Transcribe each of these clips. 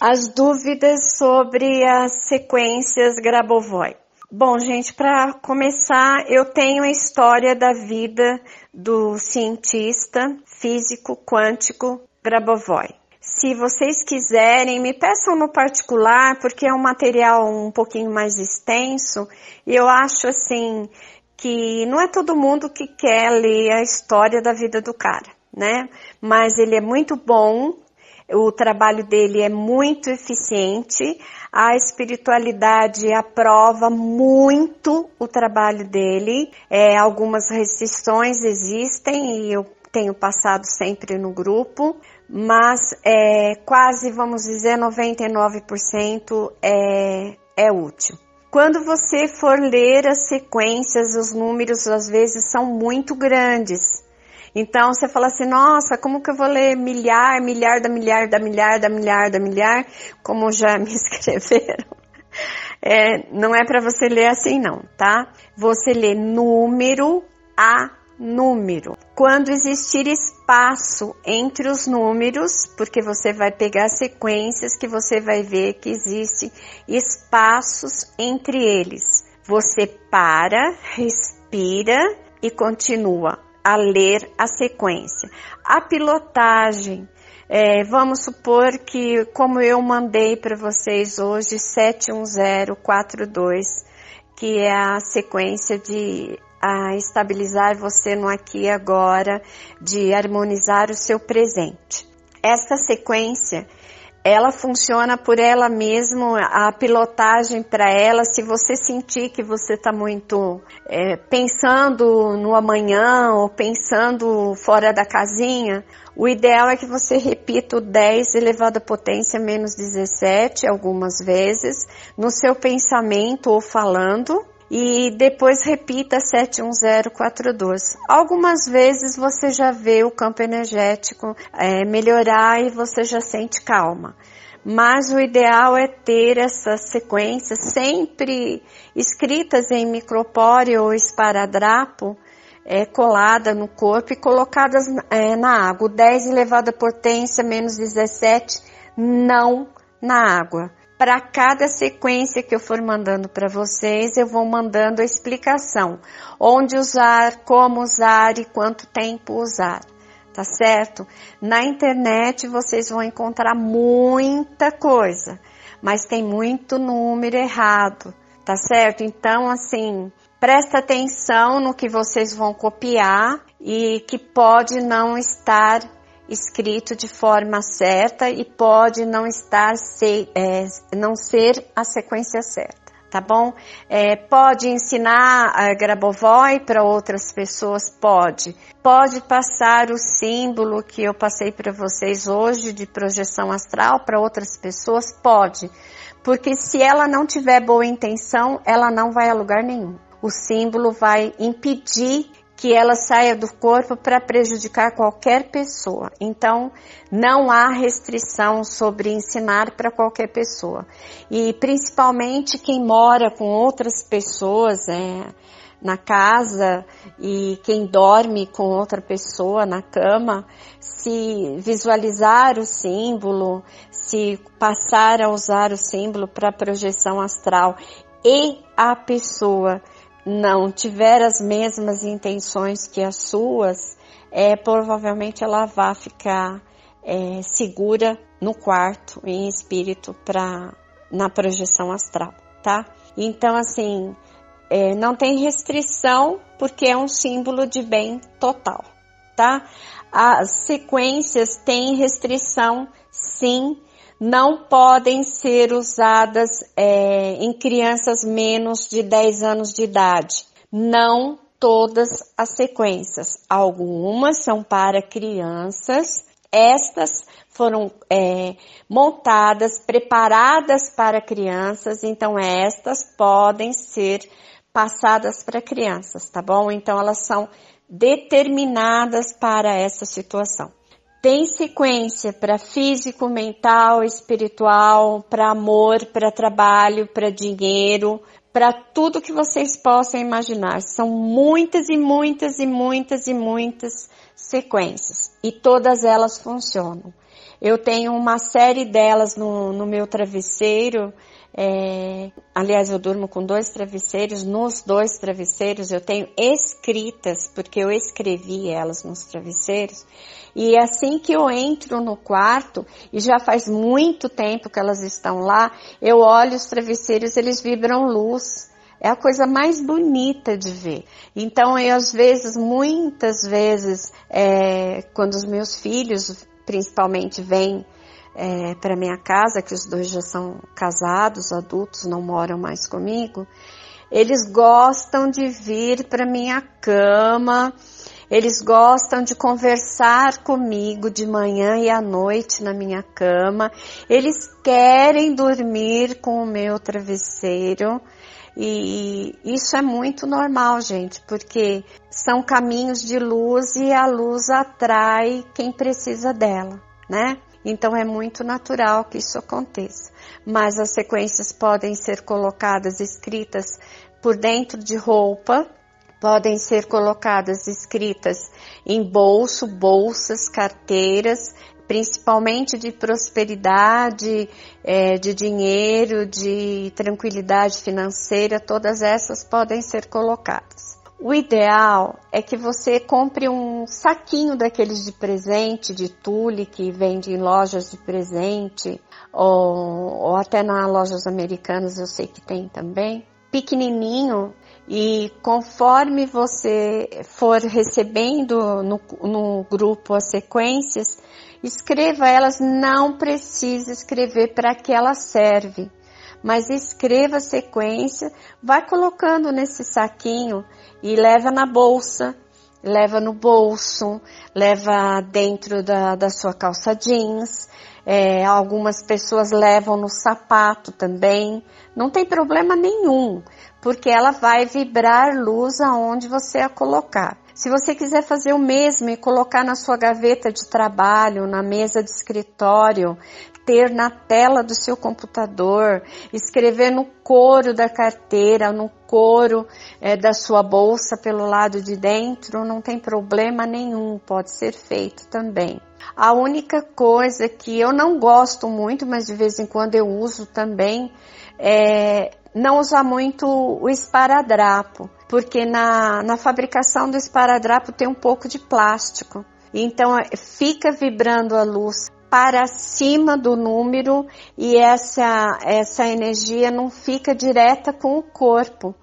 as dúvidas sobre as sequências Grabovoi. Bom, gente, para começar, eu tenho a história da vida do cientista físico quântico Grabovoi. Se vocês quiserem, me peçam no particular, porque é um material um pouquinho mais extenso, e eu acho assim que não é todo mundo que quer ler a história da vida do cara, né? Mas ele é muito bom, o trabalho dele é muito eficiente, a espiritualidade aprova muito o trabalho dele, é, algumas restrições existem e eu tenho passado sempre no grupo, mas é, quase, vamos dizer, 99% é, é útil. Quando você for ler as sequências, os números às vezes são muito grandes. Então você fala assim, nossa, como que eu vou ler milhar, milhar da milhar da milhar da milhar da milhar, como já me escreveram. É, não é para você ler assim não, tá? Você lê número a número. Quando existir espaço entre os números, porque você vai pegar sequências que você vai ver que existem espaços entre eles. Você para, respira e continua a ler a sequência. A pilotagem, é, vamos supor que, como eu mandei para vocês hoje, 71042, que é a sequência de a estabilizar você no aqui e agora, de harmonizar o seu presente. Esta sequência, ela funciona por ela mesma, a pilotagem para ela, se você sentir que você está muito é, pensando no amanhã ou pensando fora da casinha, o ideal é que você repita o 10 elevado à potência menos 17 algumas vezes no seu pensamento ou falando, e depois repita 71042. Algumas vezes você já vê o campo energético é, melhorar e você já sente calma. Mas o ideal é ter essas sequências sempre escritas em micropóreo ou esparadrapo, é, colada no corpo e colocadas é, na água. O 10 elevado à potência menos 17, não na água para cada sequência que eu for mandando para vocês, eu vou mandando a explicação. Onde usar, como usar e quanto tempo usar. Tá certo? Na internet vocês vão encontrar muita coisa, mas tem muito número errado, tá certo? Então, assim, presta atenção no que vocês vão copiar e que pode não estar escrito de forma certa e pode não estar ser, é, não ser a sequência certa, tá bom? É, pode ensinar a Grabovoi para outras pessoas, pode. Pode passar o símbolo que eu passei para vocês hoje de projeção astral para outras pessoas, pode. Porque se ela não tiver boa intenção, ela não vai a lugar nenhum. O símbolo vai impedir que ela saia do corpo para prejudicar qualquer pessoa. Então, não há restrição sobre ensinar para qualquer pessoa. E principalmente quem mora com outras pessoas é, na casa e quem dorme com outra pessoa na cama, se visualizar o símbolo, se passar a usar o símbolo para projeção astral e a pessoa não tiver as mesmas intenções que as suas, é, provavelmente ela vai ficar é, segura no quarto, em espírito, pra, na projeção astral, tá? Então, assim, é, não tem restrição, porque é um símbolo de bem total, tá? As sequências têm restrição, sim, não podem ser usadas é, em crianças menos de 10 anos de idade. Não todas as sequências. Algumas são para crianças. Estas foram é, montadas, preparadas para crianças, então estas podem ser passadas para crianças, tá bom? Então elas são determinadas para essa situação tem sequência para físico, mental, espiritual, para amor, para trabalho, para dinheiro, para tudo que vocês possam imaginar. São muitas e muitas e muitas e muitas sequências e todas elas funcionam. Eu tenho uma série delas no, no meu travesseiro. É, aliás, eu durmo com dois travesseiros. Nos dois travesseiros eu tenho escritas, porque eu escrevi elas nos travesseiros. E assim que eu entro no quarto, e já faz muito tempo que elas estão lá, eu olho os travesseiros, eles vibram luz. É a coisa mais bonita de ver. Então, eu às vezes, muitas vezes, é, quando os meus filhos, principalmente, vêm é, para minha casa, que os dois já são casados, adultos, não moram mais comigo, eles gostam de vir para minha cama, eles gostam de conversar comigo de manhã e à noite na minha cama, eles querem dormir com o meu travesseiro. E isso é muito normal, gente, porque são caminhos de luz e a luz atrai quem precisa dela, né? Então é muito natural que isso aconteça. Mas as sequências podem ser colocadas escritas por dentro de roupa, podem ser colocadas escritas em bolso, bolsas, carteiras, principalmente de prosperidade, é, de dinheiro, de tranquilidade financeira, todas essas podem ser colocadas. O ideal é que você compre um saquinho daqueles de presente, de tule, que vende em lojas de presente, ou, ou até nas lojas americanas eu sei que tem também. Pequenininho, e conforme você for recebendo no, no grupo as sequências, Escreva elas, não precisa escrever para que ela serve, mas escreva a sequência, vai colocando nesse saquinho e leva na bolsa, leva no bolso, leva dentro da, da sua calça jeans. É, algumas pessoas levam no sapato também. Não tem problema nenhum, porque ela vai vibrar luz aonde você a colocar. Se você quiser fazer o mesmo e colocar na sua gaveta de trabalho, na mesa de escritório, ter na tela do seu computador, escrever no couro da carteira, no couro é, da sua bolsa pelo lado de dentro, não tem problema nenhum, pode ser feito também. A única coisa que eu não gosto muito, mas de vez em quando eu uso também, é não usar muito o esparadrapo porque na, na fabricação do esparadrapo tem um pouco de plástico. Então fica vibrando a luz para cima do número e essa, essa energia não fica direta com o corpo.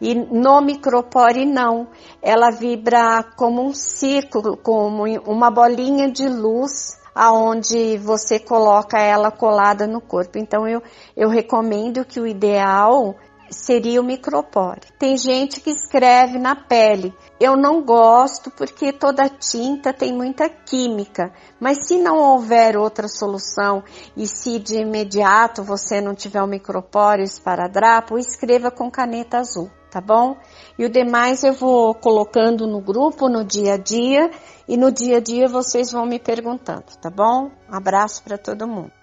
E no micropore não, ela vibra como um círculo, como uma bolinha de luz aonde você coloca ela colada no corpo. Então eu, eu recomendo que o ideal seria o micropore. Tem gente que escreve na pele. Eu não gosto porque toda tinta tem muita química, mas se não houver outra solução e se de imediato você não tiver o micropore, esparadrapo, escreva com caneta azul, tá bom? E o demais eu vou colocando no grupo no dia a dia e no dia a dia vocês vão me perguntando, tá bom? Um abraço para todo mundo.